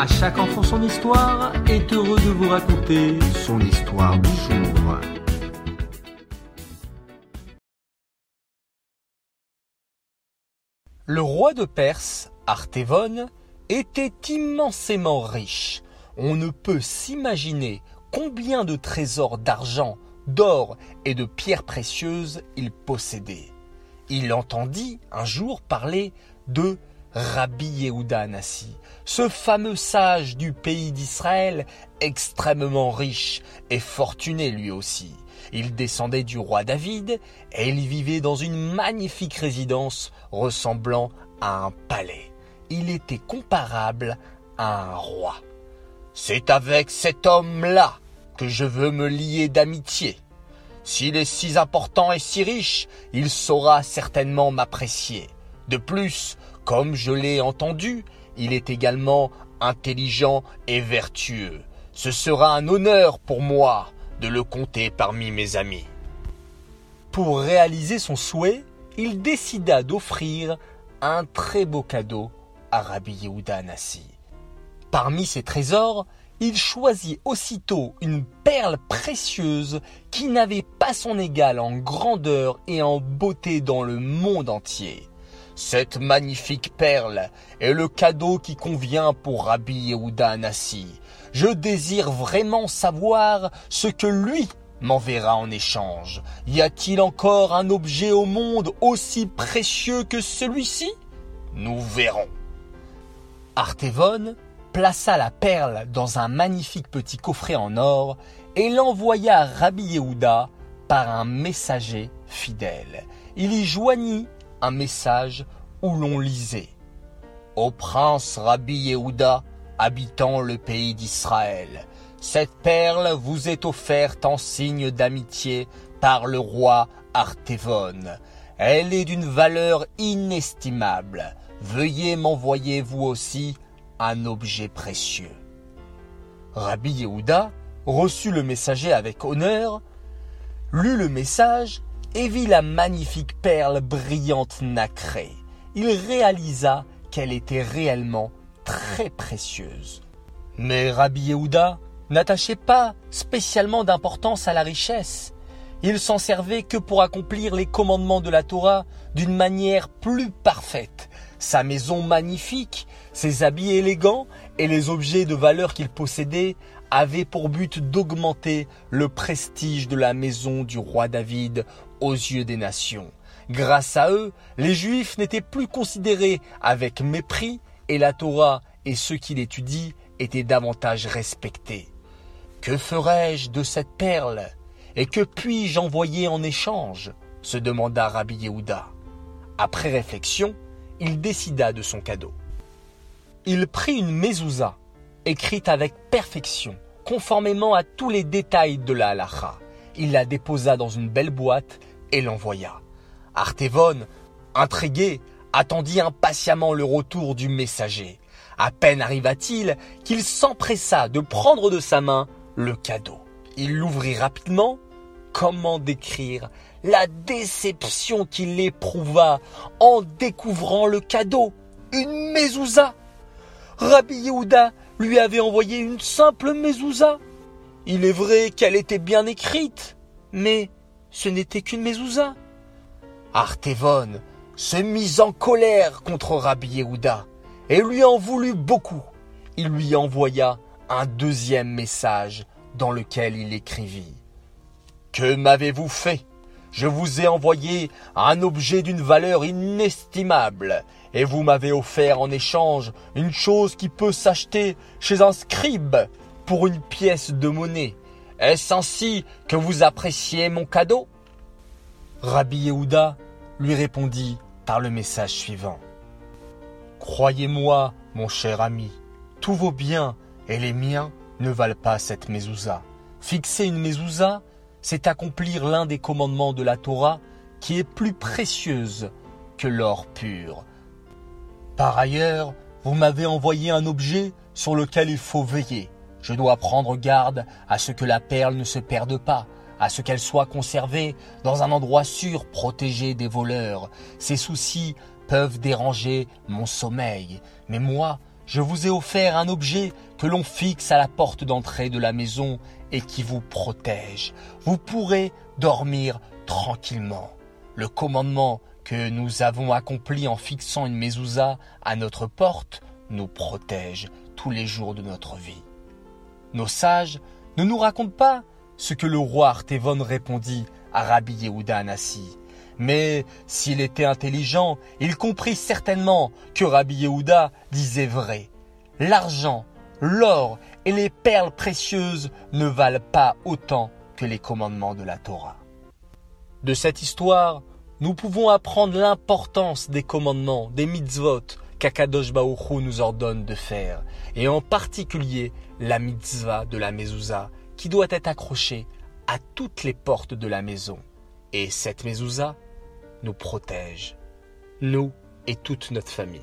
À chaque enfant son histoire est heureux de vous raconter son histoire du jour. Le roi de Perse, Artévon, était immensément riche. On ne peut s'imaginer combien de trésors d'argent, d'or et de pierres précieuses il possédait. Il entendit un jour parler de Rabbi Yehuda ce fameux sage du pays d'Israël, extrêmement riche et fortuné lui aussi. Il descendait du roi David et il vivait dans une magnifique résidence ressemblant à un palais. Il était comparable à un roi. C'est avec cet homme-là que je veux me lier d'amitié. S'il est si important et si riche, il saura certainement m'apprécier. De plus, comme je l'ai entendu, il est également intelligent et vertueux. Ce sera un honneur pour moi de le compter parmi mes amis. Pour réaliser son souhait, il décida d'offrir un très beau cadeau à Rabbi Yehuda Nassi. Parmi ses trésors, il choisit aussitôt une perle précieuse qui n'avait pas son égal en grandeur et en beauté dans le monde entier. Cette magnifique perle est le cadeau qui convient pour Rabbi Yehuda Anassi. Je désire vraiment savoir ce que lui m'enverra en échange. Y a-t-il encore un objet au monde aussi précieux que celui-ci? Nous verrons. Artévon plaça la perle dans un magnifique petit coffret en or et l'envoya à Rabbi Yehuda par un messager fidèle. Il y joignit un message où l'on lisait Au prince Rabbi Yehuda, habitant le pays d'Israël, cette perle vous est offerte en signe d'amitié par le roi Artévon. Elle est d'une valeur inestimable. Veuillez m'envoyer vous aussi un objet précieux. Rabbi Yehuda reçut le messager avec honneur, lut le message et vit la magnifique perle brillante nacrée. Il réalisa qu'elle était réellement très précieuse. Mais Rabbi Yehuda n'attachait pas spécialement d'importance à la richesse. Il s'en servait que pour accomplir les commandements de la Torah d'une manière plus parfaite. Sa maison magnifique, ses habits élégants et les objets de valeur qu'il possédait avaient pour but d'augmenter le prestige de la maison du roi David aux yeux des nations. Grâce à eux, les Juifs n'étaient plus considérés avec mépris et la Torah et ceux qui l'étudient étaient davantage respectés. Que ferai-je de cette perle? Et que puis-je envoyer en échange? se demanda Rabbi Yehuda. Après réflexion, il décida de son cadeau. Il prit une mezouza, écrite avec perfection, conformément à tous les détails de la halacha. Il la déposa dans une belle boîte et l'envoya. Artévon, intrigué, attendit impatiemment le retour du messager. À peine arriva-t-il qu'il s'empressa de prendre de sa main le cadeau. Il l'ouvrit rapidement. Comment décrire la déception qu'il éprouva en découvrant le cadeau? Une mezouza? Rabbi Yehuda lui avait envoyé une simple mezouza. Il est vrai qu'elle était bien écrite, mais ce n'était qu'une mezouza. Artévon se mit en colère contre Rabbi Yehuda et lui en voulut beaucoup. Il lui envoya un deuxième message dans lequel il écrivit Que m'avez-vous fait? Je vous ai envoyé un objet d'une valeur inestimable, et vous m'avez offert en échange une chose qui peut s'acheter chez un scribe pour une pièce de monnaie. Est-ce ainsi que vous appréciez mon cadeau? Rabbi Yehuda lui répondit par le message suivant. Croyez-moi, mon cher ami, tous vos biens et les miens ne valent pas cette mezouza. Fixer une mezouza, c'est accomplir l'un des commandements de la Torah qui est plus précieuse que l'or pur. Par ailleurs, vous m'avez envoyé un objet sur lequel il faut veiller. Je dois prendre garde à ce que la perle ne se perde pas, à ce qu'elle soit conservée dans un endroit sûr protégé des voleurs. Ces soucis peuvent déranger mon sommeil, mais moi, je vous ai offert un objet que l'on fixe à la porte d'entrée de la maison et qui vous protège. Vous pourrez dormir tranquillement. Le commandement que nous avons accompli en fixant une mezouza à notre porte nous protège tous les jours de notre vie. Nos sages ne nous racontent pas ce que le roi Artévon répondit à Rabbi Yehuda Anassi. Mais s'il était intelligent, il comprit certainement que Rabbi Yehuda disait vrai. L'argent, l'or et les perles précieuses ne valent pas autant que les commandements de la Torah. De cette histoire, nous pouvons apprendre l'importance des commandements, des mitzvot qu'Akadosh Baruch nous ordonne de faire, et en particulier la mitzvah de la mezouza, qui doit être accrochée à toutes les portes de la maison. Et cette mezouza nous protège, nous et toute notre famille.